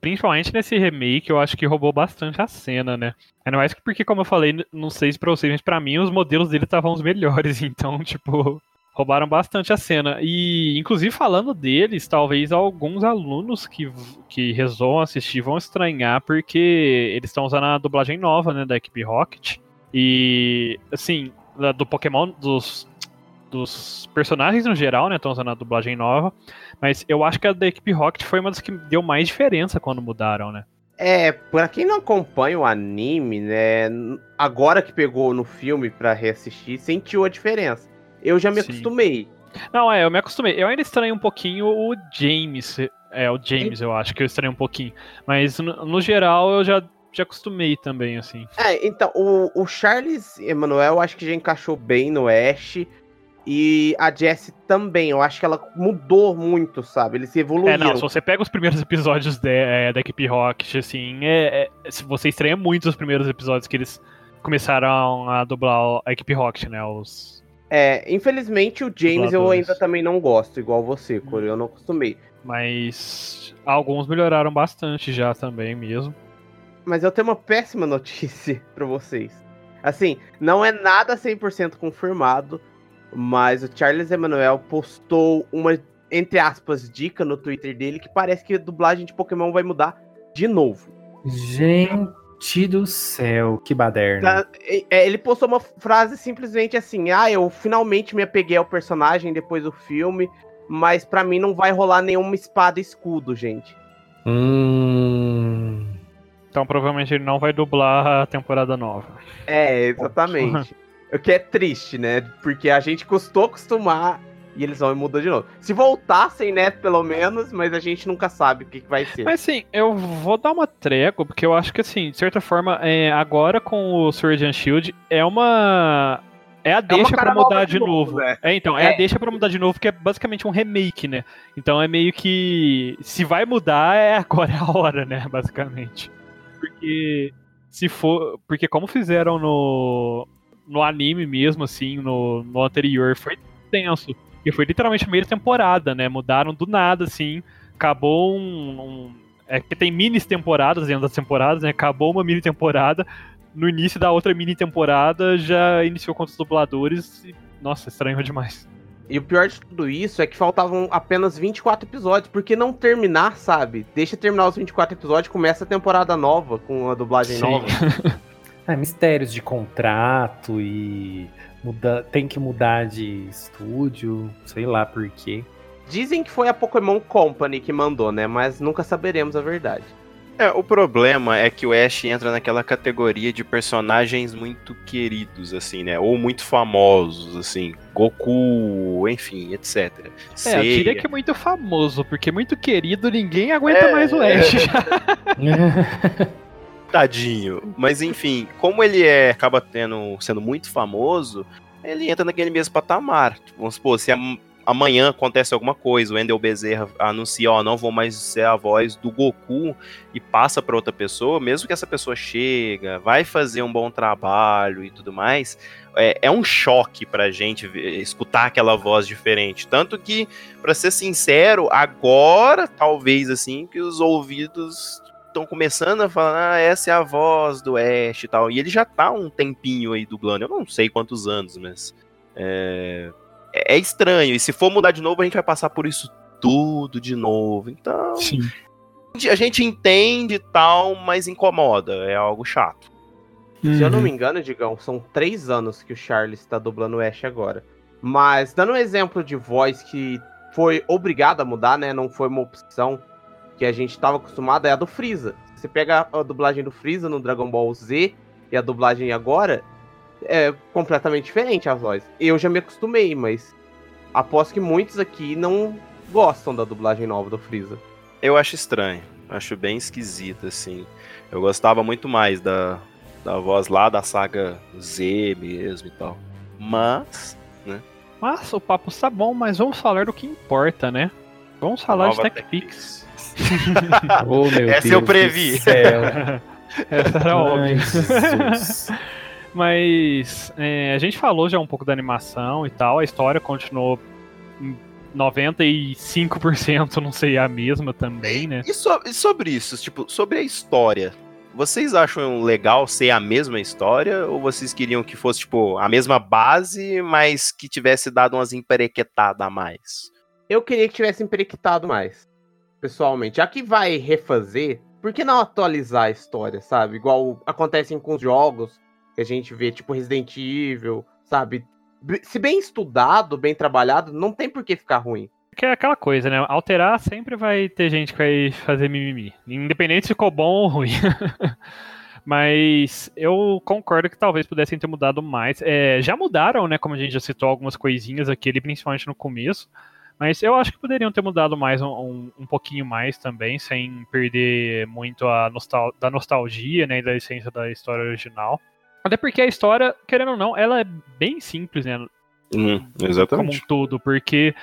principalmente nesse remake, eu acho que roubou bastante a cena, né? Ainda mais que porque, como eu falei, não sei se pra vocês, mas pra mim os modelos dele estavam os melhores, [laughs] então, tipo, roubaram bastante a cena. E, inclusive, falando deles, talvez alguns alunos que, que resolvam assistir vão estranhar, porque eles estão usando a dublagem nova, né, da equipe Rocket. E, assim, do Pokémon, dos, dos personagens no geral, né, estão usando a dublagem nova. Mas eu acho que a da equipe Rocket foi uma das que deu mais diferença quando mudaram, né? É, pra quem não acompanha o anime, né, agora que pegou no filme pra reassistir, sentiu a diferença. Eu já me Sim. acostumei. Não, é, eu me acostumei. Eu ainda estranho um pouquinho o James. É, o James, eu acho que eu estranho um pouquinho. Mas no, no geral eu já, já acostumei também, assim. É, então, o, o Charles Emanuel eu acho que já encaixou bem no Ash. E a Jessie também, eu acho que ela mudou muito, sabe? Eles se É, evoluíram. não, se você pega os primeiros [laughs] episódios de- é, da equipe Rocket, assim, é, é- você estranha muito os primeiros episódios que eles começaram a dublar a equipe Rocket, né? Os, É, infelizmente o James eu ainda também não gosto, igual você, Corey, eu não acostumei. mas alguns melhoraram bastante já também mesmo. Mas eu tenho uma péssima [laughs] notícia pra vocês. Assim, não é nada 100% confirmado, mas o Charles Emanuel postou uma, entre aspas, dica no Twitter dele que parece que a dublagem de Pokémon vai mudar de novo. Gente do céu, que baderna. Tá? É, Ele postou uma frase simplesmente assim: Ah, eu finalmente me apeguei ao personagem depois do filme, mas pra mim não vai rolar nenhuma espada e escudo, gente. Hum. Então provavelmente ele não vai dublar a temporada nova. É, exatamente. [laughs] o que é triste, né? Porque a gente custou acostumar e eles vão e mudam de novo. Se voltassem, né, pelo menos, mas a gente nunca sabe o que, que vai ser. Mas assim, eu vou dar uma trégua, porque eu acho que assim, de certa forma, é, agora com o Sword and Shield é uma. É a deixa cara pra mudar de de novo, novo. né? É, então, é, a É. deixa pra mudar de novo, que é basicamente um remake, né? Então é meio que. Se vai mudar, é agora é [laughs] a hora, né? Basicamente. Porque. Se for. Porque como fizeram no. No anime mesmo, assim, no, no anterior, foi tenso. E foi literalmente meia temporada, né? Mudaram do nada, assim. Acabou um. um- é que tem mini temporadas dentro das temporadas, né? Acabou uma mini temporada. No início da outra mini temporada já iniciou com os dubladores. E, nossa, estranho demais. E o pior de tudo isso é que faltavam apenas 24 episódios, porque não terminar, sabe? Deixa terminar os 24 episódios, começa a temporada nova, com a dublagem Sim. nova. [laughs] É, mistérios de contrato e muda, tem que mudar de estúdio, sei lá por quê. Dizem que foi a Pokémon Company que mandou, né? Mas nunca saberemos a verdade. É, o problema é que o Ash entra naquela categoria de personagens muito queridos, assim, né? Ou muito famosos, assim. Goku, enfim, etc. É, eu Seiya. diria que é muito famoso, porque muito querido, ninguém aguenta É, mais o é. [laughs] [laughs] Tadinho. Mas enfim, como ele é, acaba tendo, sendo muito famoso, ele entra naquele mesmo patamar. Vamos supor, se am- amanhã acontece alguma coisa, o Endel Bezerra anuncia, ó, não vou mais ser a voz do Goku e passa para outra pessoa, mesmo que essa pessoa chega, vai fazer um bom trabalho e tudo mais, é, é um choque pra gente escutar aquela voz diferente. Tanto que, pra ser sincero, agora, talvez assim, que os ouvidos estão começando a falar, ah, essa é a voz do Ash e tal. E ele já tá um tempinho aí dublando. Eu não sei quantos anos, mas. É, é estranho. E se for mudar de novo, a gente vai passar por isso tudo de novo. Então. Sim. A gente entende e tal, mas incomoda. É algo chato. Se eu Uhum. não me engano, Digão, são três anos que o Charles está dublando o Ash agora. Mas, dando um exemplo de voz que foi obrigado a mudar, né? Não foi uma opção que a gente estava acostumado, é a do Freeza. Você pega a dublagem do Freeza no Dragon Ball Z e a dublagem agora, é completamente diferente a voz. Eu já me acostumei, mas aposto que muitos aqui não gostam da dublagem nova do Freeza. Eu acho estranho. Acho bem esquisito, assim. Eu gostava muito mais da, da voz lá da saga Z mesmo e tal. Mas. Mas o papo está bom, mas vamos falar do que importa, né? Vamos falar de TechPix. [laughs] Oh, meu Essa Deus eu previ. [laughs] Essa era óbvia. [laughs] Mas é, a gente falou já um pouco da animação e tal, a história continuou em 95%, não sei, a mesma também, né? E, so- e sobre isso, tipo, sobre a história. Vocês acham legal ser a mesma história? Ou vocês queriam que fosse, tipo, a mesma base, mas que tivesse dado umas emperequetadas a mais? Eu queria que tivesse emprequitado mais, pessoalmente. Já que vai refazer, por que não atualizar a história, sabe? Igual acontecem com os jogos que a gente vê, tipo Resident Evil, sabe? Se bem estudado, bem trabalhado, não tem por que ficar ruim. Que é aquela coisa, né? Alterar sempre vai ter gente que vai fazer mimimi. Independente se ficou bom ou ruim. [laughs] Mas eu concordo que talvez pudessem ter mudado mais. É, já mudaram, né? Como a gente já citou algumas coisinhas aqui, principalmente no começo. Mas eu acho que poderiam ter mudado mais um, um, um pouquinho mais também, sem perder muito a nostal da nostalgia, né? E da essência da história original. Até porque a história, querendo ou não, ela é bem simples, né? Hum, como um todo, porque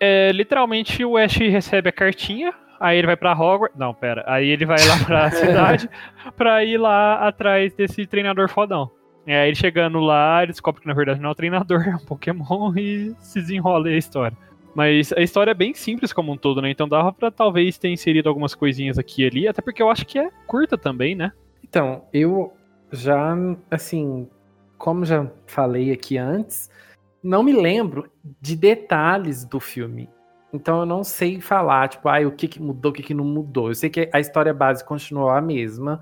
é, literalmente o Ash recebe a cartinha, aí ele vai pra Hogwarts, não, pera, aí ele vai lá pra [laughs] cidade pra ir lá atrás desse treinador fodão. E aí ele chegando lá, ele descobre que na verdade não é um treinador, é um Pokémon e se desenrola a história. Mas a história é bem simples como um todo, né? Então dava pra talvez ter inserido algumas coisinhas aqui e ali, até porque eu acho que é curta também, né? Então, eu já, assim, como já falei aqui antes, não me lembro de detalhes do filme. Então eu não sei falar, tipo, ah, o que, que mudou, o que, que não mudou. Eu sei que a história base continuou a mesma.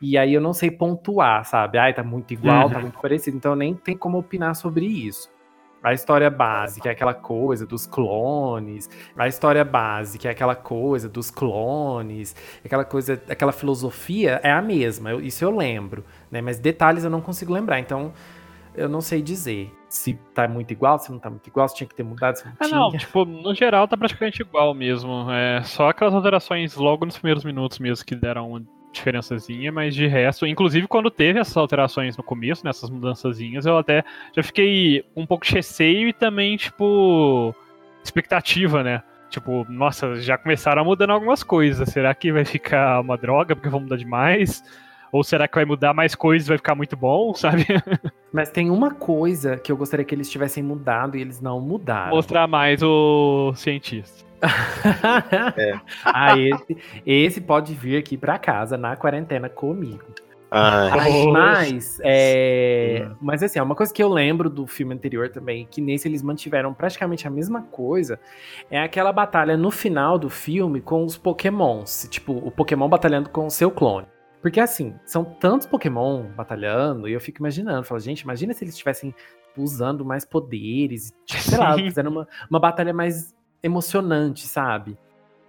E aí eu não sei pontuar, sabe? Ai, tá muito igual, tá Uhum. muito parecido. Então nem tem como opinar sobre isso. A história base, que é aquela coisa dos clones. A história base, que é aquela coisa dos clones. Aquela coisa, aquela filosofia é a mesma. eu- isso eu lembro, né? Mas detalhes eu não consigo lembrar. Então eu não sei dizer. se tá muito igual, se não tá muito igual, se tinha que ter mudado, se não Ah, tinha. não, tipo, no geral tá praticamente igual mesmo. É só aquelas alterações logo nos primeiros minutos mesmo que deram diferençazinha, mas de resto, inclusive quando teve essas alterações no começo, nessas mudançazinhas, eu até já fiquei um pouco de receio e também, tipo, expectativa, né? Tipo, nossa, já começaram mudando algumas coisas. Será que vai ficar uma droga porque vão mudar demais? Ou será que vai mudar mais coisas e vai ficar muito bom, [laughs] sabe? Mas tem uma coisa que eu gostaria que eles tivessem mudado e eles não mudaram. Mostrar mais o cientista. [laughs] ah, esse, esse pode vir aqui pra casa na quarentena comigo. Ai. Mas, é, mas assim, é uma coisa que eu lembro do filme anterior também, que nesse eles mantiveram praticamente a mesma coisa, é aquela batalha no final do filme com os pokémons, tipo, o pokémon batalhando com o seu clone. Porque assim, são tantos pokémon batalhando, e eu fico imaginando, falo, gente, imagina se eles estivessem usando mais poderes, tipo, sei lá, fazendo uma, uma batalha mais emocionante, sabe?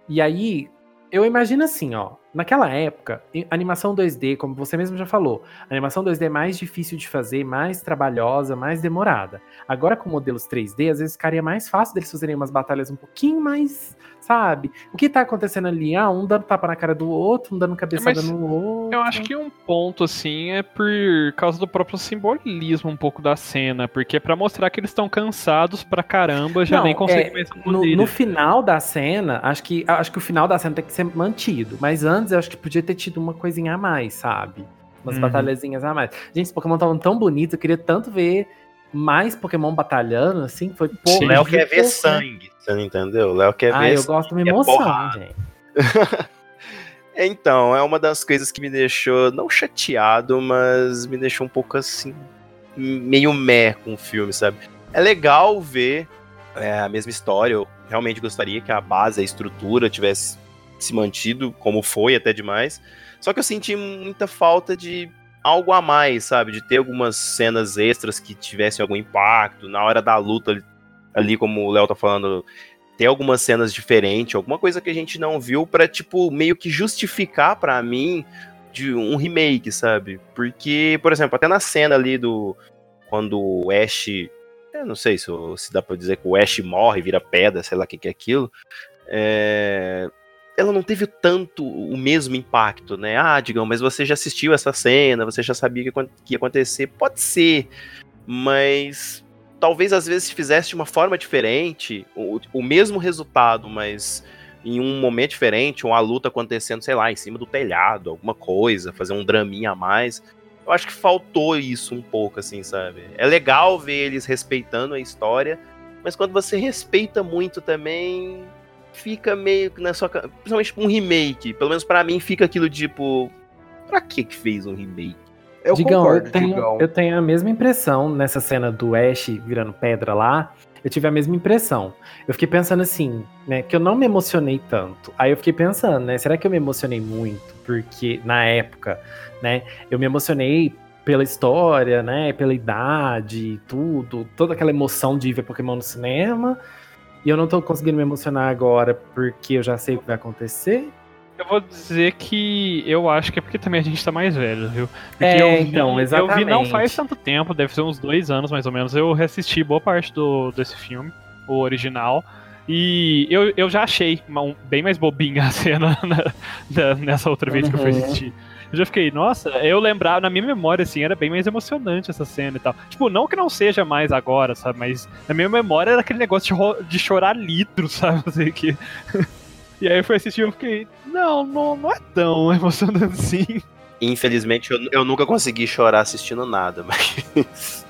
E aí, eu imagino assim, ó. Naquela época, animação 2D, como você mesmo já falou, animação 2D é mais difícil de fazer, mais trabalhosa, mais demorada. Agora com modelos 3D, às vezes ficaria mais fácil deles fazerem umas batalhas um pouquinho mais, sabe? O que tá acontecendo ali? Ah, um dando tapa na cara do outro, um dando cabeçada Mas no outro. Eu acho que um ponto, assim, é por causa do próprio simbolismo um pouco da cena, porque é pra mostrar que eles estão cansados pra caramba, já Não, nem conseguem é, mais No, no final da cena, acho que, acho que o final da cena tem que ser mantido. Mas antes eu acho que podia ter tido uma coisinha a mais, sabe? Umas Uhum. batalhazinhas a mais. Gente, os Pokémon estavam tão bonitos, eu queria tanto ver mais Pokémon batalhando, assim. Foi Sim. Léo quer ver pouco, né? sangue, você não entendeu? Léo quer Ah, ver eu gosto de uma é emoção, gente. [laughs] Então, é uma das coisas que me deixou, não chateado, mas me deixou um pouco assim, meio meh com o filme, sabe? É legal ver é, a mesma história, eu realmente gostaria que a base, a estrutura tivesse se mantido, como foi até demais, só que eu senti muita falta de algo a mais, sabe? De ter algumas cenas extras que tivessem algum impacto, na hora da luta ali, como o Léo tá falando, ter algumas cenas diferentes, alguma coisa que a gente não viu pra, tipo, meio que justificar pra mim de um remake, sabe? Porque, por exemplo, até na cena ali do. Quando o Ash. Eu não sei se, se dá pra dizer que o Ash morre, vira pedra, sei lá o que, que é aquilo. É, ela não teve tanto o mesmo impacto, né? Ah, Digão, mas você já assistiu essa cena, você já sabia que, ia acontecer. Pode ser, mas talvez às vezes se fizesse de uma forma diferente, o, o mesmo resultado, mas em um momento diferente, ou a luta acontecendo, sei lá, em cima do telhado, alguma coisa, fazer um draminha a mais. Eu acho que faltou isso um pouco, assim, sabe? É legal ver eles respeitando a história, mas quando você respeita muito também, fica meio que na sua. Principalmente um remake. Pelo menos pra mim fica aquilo tipo. Pra que que fez um remake? Eu Digão, concordo, eu, tenho, Digão. eu tenho a mesma impressão nessa cena do Ash virando pedra lá. Eu tive a mesma impressão. Eu fiquei pensando assim, né? Que eu não me emocionei tanto. Aí eu fiquei pensando, né? Será que eu me emocionei muito? Porque na época, né? Eu me emocionei pela história, né? Pela idade, tudo, toda aquela emoção de ver Pokémon no cinema. E eu não tô conseguindo me emocionar agora porque eu já sei o que vai acontecer. Eu vou dizer que eu acho que é porque também a gente tá mais velho, viu? Porque É, eu vi, então, Eu vi não exatamente. faz tanto tempo, deve ser uns dois anos mais ou menos. Eu reassisti boa parte do, desse filme, o original. E eu, eu já achei bem mais bobinha a cena [laughs] na- na- nessa outra vez que eu fui Uhum. assistir. Eu já fiquei, nossa, eu lembrava, na minha memória, assim, era bem mais emocionante essa cena e tal. Tipo, não que não seja mais agora, sabe? Mas na minha memória era aquele negócio de, de chorar litros, [laughs] sabe? Assim, que... [laughs] E aí eu fui assistir e eu fiquei, não, não, não é tão [laughs] emocionante assim. Infelizmente, eu, eu nunca consegui chorar assistindo nada, mas.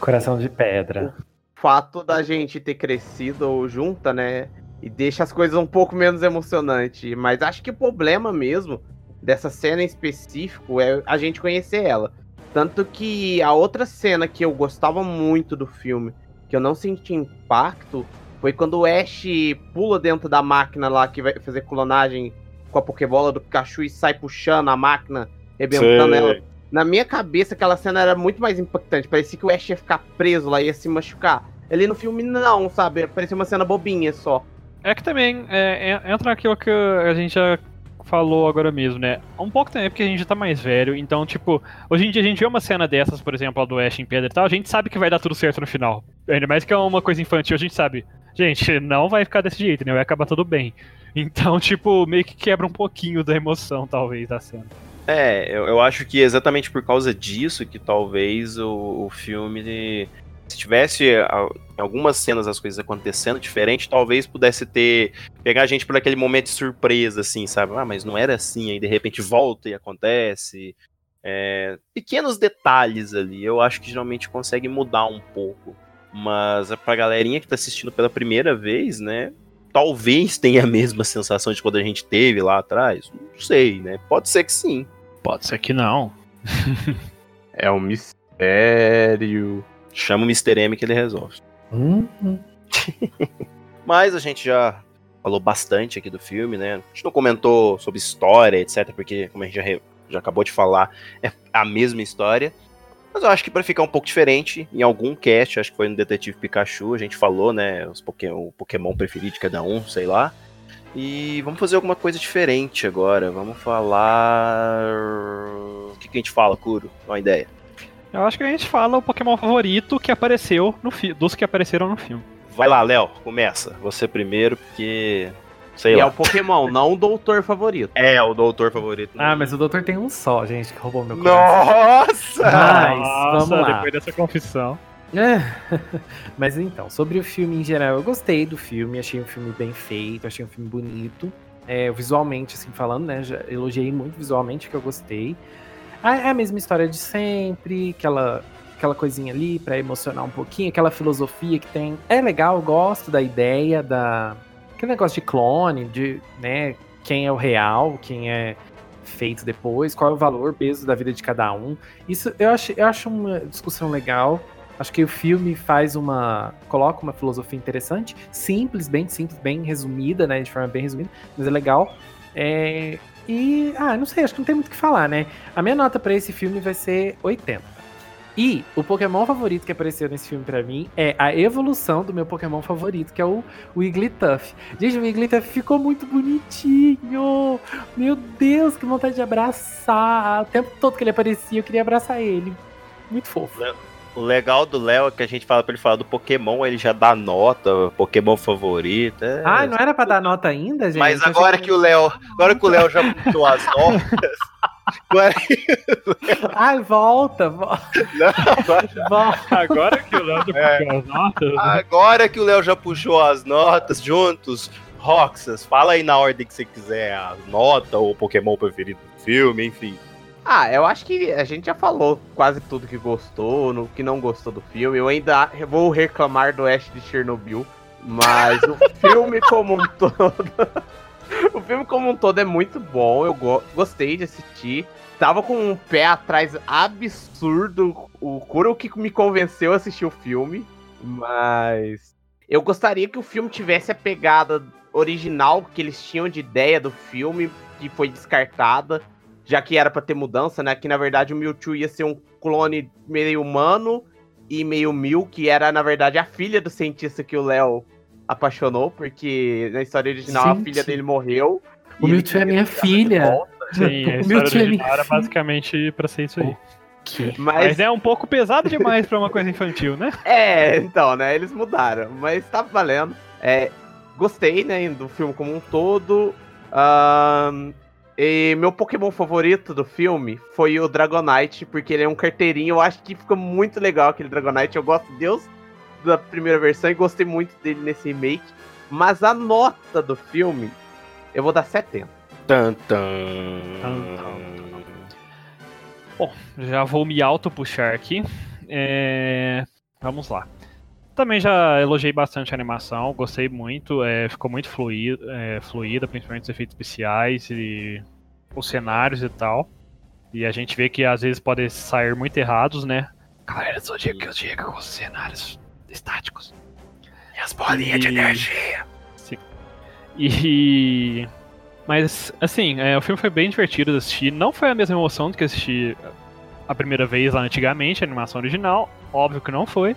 Coração de pedra. fato da gente ter crescido junta, né? E deixa as coisas um pouco menos emocionantes. Mas acho que o problema mesmo dessa cena em específico é a gente conhecer ela. Tanto que a outra cena que eu gostava muito do filme, que eu não senti impacto, foi quando o Ash pula dentro da máquina lá que vai fazer clonagem com a Pokébola do Pikachu e sai puxando a máquina, rebentando ela. Na minha cabeça, aquela cena era muito mais impactante. Parecia que o Ash ia ficar preso lá, ia se machucar. Ali no filme, não, sabe? Parecia uma cena bobinha só. É que também é, entra naquilo que a gente já falou agora mesmo, né? Um pouco também porque a gente tá mais velho, então, tipo, hoje em dia a gente vê uma cena dessas, por exemplo, a do Ash em pedra e tal, a gente sabe que vai dar tudo certo no final. Ainda mais que é uma coisa infantil, a gente sabe. Gente, não vai ficar desse jeito, né? Vai acabar tudo bem. Então, [laughs] tipo, meio que quebra um pouquinho da emoção, talvez, da cena. É, eu, eu acho que exatamente por causa disso que talvez o, o filme se tivesse em algumas cenas as coisas acontecendo diferente, talvez pudesse ter pegar a gente por aquele momento de surpresa, assim, sabe? Ah, mas não era assim, aí de repente volta e acontece. É, pequenos detalhes ali, eu acho que geralmente consegue mudar um pouco. Mas pra galerinha que tá assistindo pela primeira vez, né? Talvez tenha a mesma sensação de quando a gente teve lá atrás. Não sei, né? Pode ser que sim. Pode ser que não. [laughs] é um mistério. Chama o Mr. M que ele resolve. Uhum. [laughs] Mas a gente já falou bastante aqui do filme, né? A gente não comentou sobre história, etc, porque, como a gente já, já acabou de falar, é a mesma história. Mas eu acho que para ficar um pouco diferente, em algum cast, acho que foi no Detetive Pikachu, a gente falou, né, os Pokémon, o Pokémon preferido de cada um, sei lá. E vamos fazer alguma coisa diferente agora. Vamos falar. O que, que a gente fala, Kuro? Uma ideia. Eu acho que a gente fala o Pokémon favorito que apareceu no fi... dos que apareceram no filme. Vai lá, Léo, começa. Você primeiro, porque. Sei e lá. é o Pokémon, não o doutor favorito. É, o doutor favorito. Ah, mas o doutor tem um só, gente, que roubou meu coração. Nossa! Mas, Nossa, vamos lá. depois dessa confissão. É. [laughs] Mas então, sobre o filme em geral, eu gostei do filme, achei um filme bem feito, achei um filme bonito. É, visualmente, assim, falando, né? Já elogiei muito visualmente, que eu gostei. Ah, é a mesma história de sempre, aquela, aquela coisinha ali para emocionar um pouquinho, aquela filosofia que tem. É legal, gosto da ideia, da. Aquele negócio de clone, de, né? Quem é o real, quem é feito depois, qual é o valor, peso da vida de cada um. Isso eu acho, eu acho uma discussão legal. Acho que o filme faz uma. coloca uma filosofia interessante, simples, bem simples, bem resumida, né? De forma bem resumida, mas é legal. É, e. Ah, não sei, acho que não tem muito o que falar, né? A minha nota para esse filme vai ser 80. E o Pokémon favorito que apareceu nesse filme para mim é a evolução do meu Pokémon favorito, que é o Wigglytuff. Gente, o Wigglytuff ficou muito bonitinho. Meu Deus, que vontade de abraçar. O tempo todo que ele aparecia, eu queria abraçar ele. Muito fofo. O legal do Léo é que a gente fala pra ele falar do Pokémon, ele já dá nota, Pokémon favorito. É... Ah, não era pra dar nota ainda, gente? Mas agora que o Léo. Agora que o Léo já puxou as notas. agora... Ai, volta, volta. Não, volta. Agora que o Léo já É. puxou as notas. Agora que o Léo já puxou as notas juntos, Roxas, fala aí na ordem que você quiser, a nota ou o Pokémon preferido do filme, enfim. Ah, eu acho que a gente já falou quase tudo que gostou, no que não gostou do filme. Eu ainda vou reclamar do Ash de Chernobyl, mas o [laughs] filme como um todo. [laughs] o filme como um todo é muito bom, eu go gostei de assistir. Tava com um pé atrás absurdo. O Kuro que me convenceu a assistir o filme, mas eu gostaria que o filme tivesse a pegada original que eles tinham de ideia do filme, que foi descartada já que era pra ter mudança, né? Que na verdade o Mewtwo ia ser um clone meio humano e meio Mew, que era na verdade a filha do cientista que o Léo apaixonou, porque na história original a Gente. filha dele morreu. O Mewtwo é minha filha. Sim, [laughs] a O história Mewtwo é original era basicamente pra ser isso aí. Que? Mas, Mas é um pouco pesado demais pra uma coisa infantil, né? [laughs] é, então, né? Eles mudaram, mas tá valendo. É, gostei, né, do filme como um todo. Ahn, e meu Pokémon favorito do filme foi o Dragonite, porque ele é um carteirinho. Eu acho que fica muito legal aquele Dragonite. Eu gosto de Deus da primeira versão e gostei muito dele nesse remake. Mas a nota do filme, eu vou dar 70. Tan, tan. Tan, Bom, já vou me auto-puxar aqui. É, Vamos lá. Também já elogiei bastante a animação, gostei muito, é, ficou muito fluida, é, fluida, principalmente os efeitos especiais e os cenários e tal. E a gente vê que às vezes podem sair muito errados, né? Galera do Zodíaco que eu digo com os cenários estáticos. E as bolinhas de energia. Sim. E. Mas, assim, é, o filme foi bem divertido de assistir. Não foi a mesma emoção do que assistir a primeira vez lá antigamente, a animação original. Óbvio que não foi.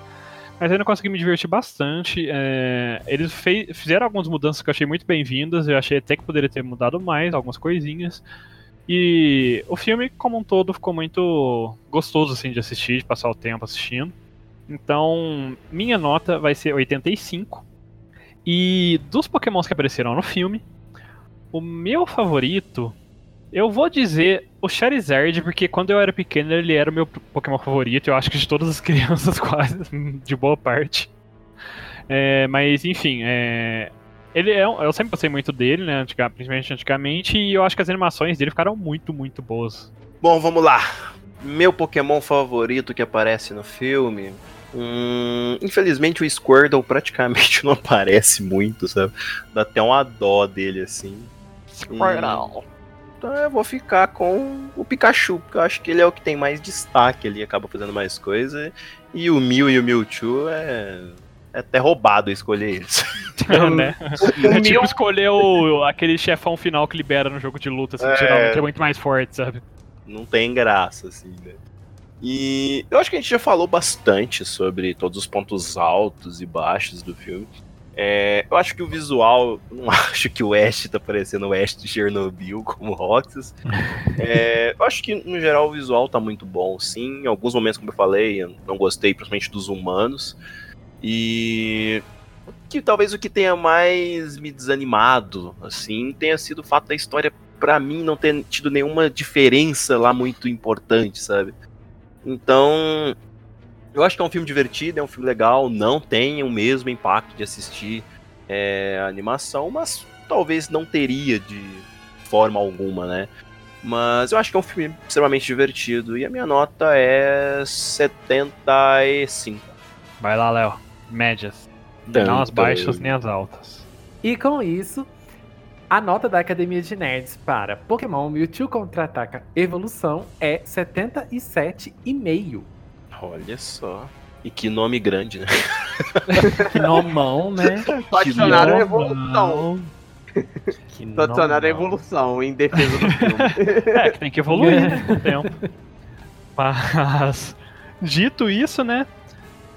Mas ainda consegui me divertir bastante. É, eles fei- fizeram algumas mudanças que eu achei muito bem-vindas. Eu achei até que poderia ter mudado mais, algumas coisinhas. E o filme, como um todo, ficou muito gostoso assim, de assistir, de passar o tempo assistindo. Então, minha nota vai ser 85. E dos pokémons que apareceram no filme, o meu favorito, eu vou dizer o Charizard, porque quando eu era pequeno ele era o meu Pokémon favorito, eu acho que de todas as [laughs] crianças quase, de boa parte. É, mas enfim, é, ele é, eu sempre gostei muito dele, né, principalmente antigamente, e eu acho que as animações dele ficaram muito, muito boas. Bom, vamos lá. Meu Pokémon favorito que aparece no filme. Hum, infelizmente o Squirtle praticamente [laughs] não aparece muito, sabe? Dá até uma dó dele assim. Squirtle. Então eu vou ficar com o Pikachu, porque eu acho que ele é o que tem mais destaque ali, acaba fazendo mais coisa. E o Mew e o Mewtwo é, é até roubado escolher eles. [laughs] né? É tipo escolher o, aquele chefão final que libera no jogo de luta, assim, É. geralmente é muito mais forte, sabe? não tem graça, assim, né? E eu acho que a gente já falou bastante sobre todos os pontos altos e baixos do filme. É, eu acho que o visual, não [laughs] acho que o Ash tá parecendo o Ash de Chernobyl como Roxas. [laughs] É, eu acho que, no geral, o visual tá muito bom, sim. Em alguns momentos, como eu falei, eu não gostei, principalmente dos humanos. E que talvez o que tenha mais me desanimado, assim, tenha sido o fato da história pra mim não ter tido nenhuma diferença lá muito importante, sabe? Então, eu acho que é um filme divertido, é um filme legal, não tem o mesmo impacto de assistir é, a animação, mas talvez não teria de forma alguma, né? Mas eu acho que é um filme extremamente divertido e a minha nota é 75. Vai lá, Léo. Médias. Tum, Não as baixas nem as altas. E com isso, a nota da Academia de Nerds para Pokémon Mewtwo Contra-Ataca Evolução é 77,5. Olha só. E que nome grande, né? [laughs] Que nomão, né? Só adicionaram evolução. Que Só adicionaram evolução em defesa do filme. [laughs] É, que tem que evoluir né, com o tempo. [laughs] Mas, dito isso, né?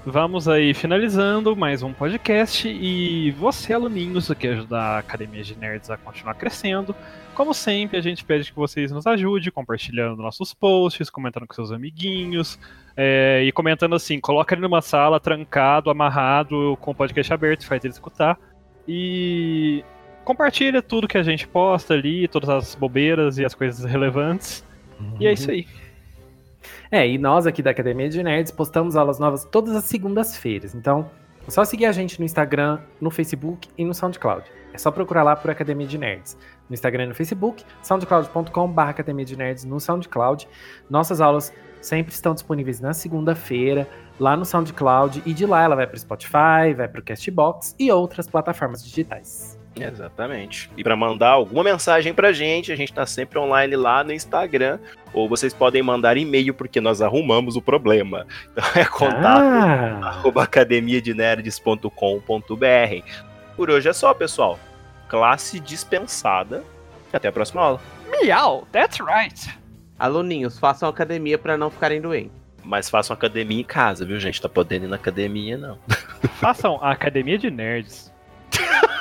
Vamos aí finalizando mais um podcast. E você, aluninho, você quer ajudar a Academia de Nerds a continuar crescendo. Como sempre, a gente pede que vocês nos ajudem compartilhando nossos posts, comentando com seus amiguinhos. é, e comentando assim, coloca ele numa sala, trancado, amarrado, com o podcast aberto, faz ele escutar. E compartilha tudo que a gente posta ali, todas as bobeiras e as coisas relevantes. E é isso aí. É, e nós aqui da Academia de Nerds postamos aulas novas todas as segundas-feiras. Então, é só seguir a gente no Instagram, no Facebook e no SoundCloud. É só procurar lá por Academia de Nerds. No Instagram e no Facebook, soundcloud.com.br Academia de Nerds no SoundCloud. Nossas aulas sempre estão disponíveis na segunda-feira, lá no SoundCloud, e de lá ela vai para o Spotify, vai para o Castbox e outras plataformas digitais. Exatamente. E para mandar alguma mensagem pra gente, a gente tá sempre online lá no Instagram, ou vocês podem mandar e-mail porque nós arrumamos o problema. [laughs] Então é contato Ah, academiadenerds.com.br. Por hoje é só, pessoal. Classe dispensada. Até a próxima aula. Meow, that's right. Aluninhos, façam academia pra não ficarem doentes. Mas façam academia em casa, viu, gente? Tá podendo ir na academia, não. Façam a Academia de Nerds. [laughs]